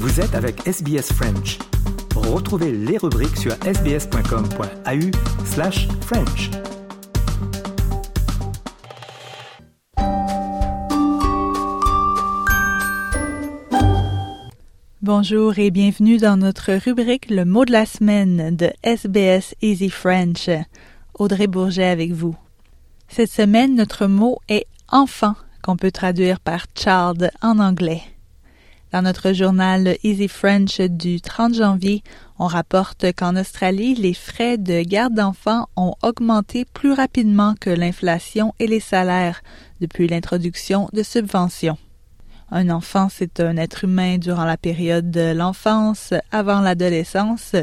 Vous êtes avec SBS French. Retrouvez les rubriques sur sbs.com.au slash French. Bonjour et bienvenue dans notre rubrique Le mot de la semaine de SBS Easy French. Audrey Bourget avec vous. Cette semaine, notre mot est enfant, qu'on peut traduire par child en anglais. Dans notre journal Easy French du 30 janvier, on rapporte qu'en Australie, les frais de garde d'enfants ont augmenté plus rapidement que l'inflation et les salaires depuis l'introduction de subventions. Un enfant, c'est un être humain durant la période de l'enfance, avant l'adolescence,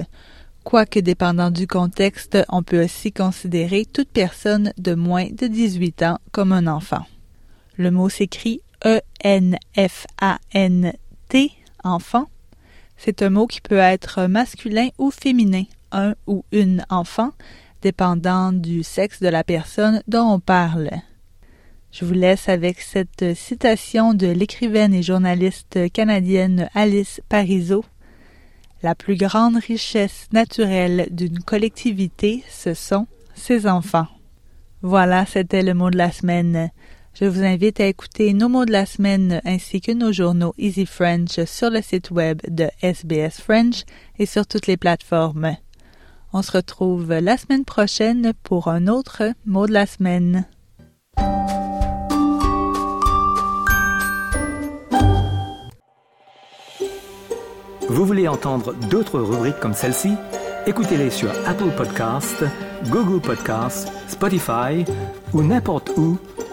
quoique dépendant du contexte, on peut aussi considérer toute personne de moins de 18 ans comme un enfant. Le mot s'écrit E-N-F-A-N-T, enfant. C'est un mot qui peut être masculin ou féminin, un ou une enfant, dépendant du sexe de la personne dont on parle. Je vous laisse avec cette citation de l'écrivaine et journaliste canadienne Alice Parizeau. La plus grande richesse naturelle d'une collectivité, ce sont ses enfants. Voilà, c'était le mot de la semaine. Je vous invite à écouter nos mots de la semaine ainsi que nos journaux Easy French sur le site web de SBS French et sur toutes les plateformes. On se retrouve la semaine prochaine pour un autre mot de la semaine. Vous voulez entendre d'autres rubriques comme celle-ci? Écoutez-les sur Apple Podcasts, Google Podcasts, Spotify ou n'importe où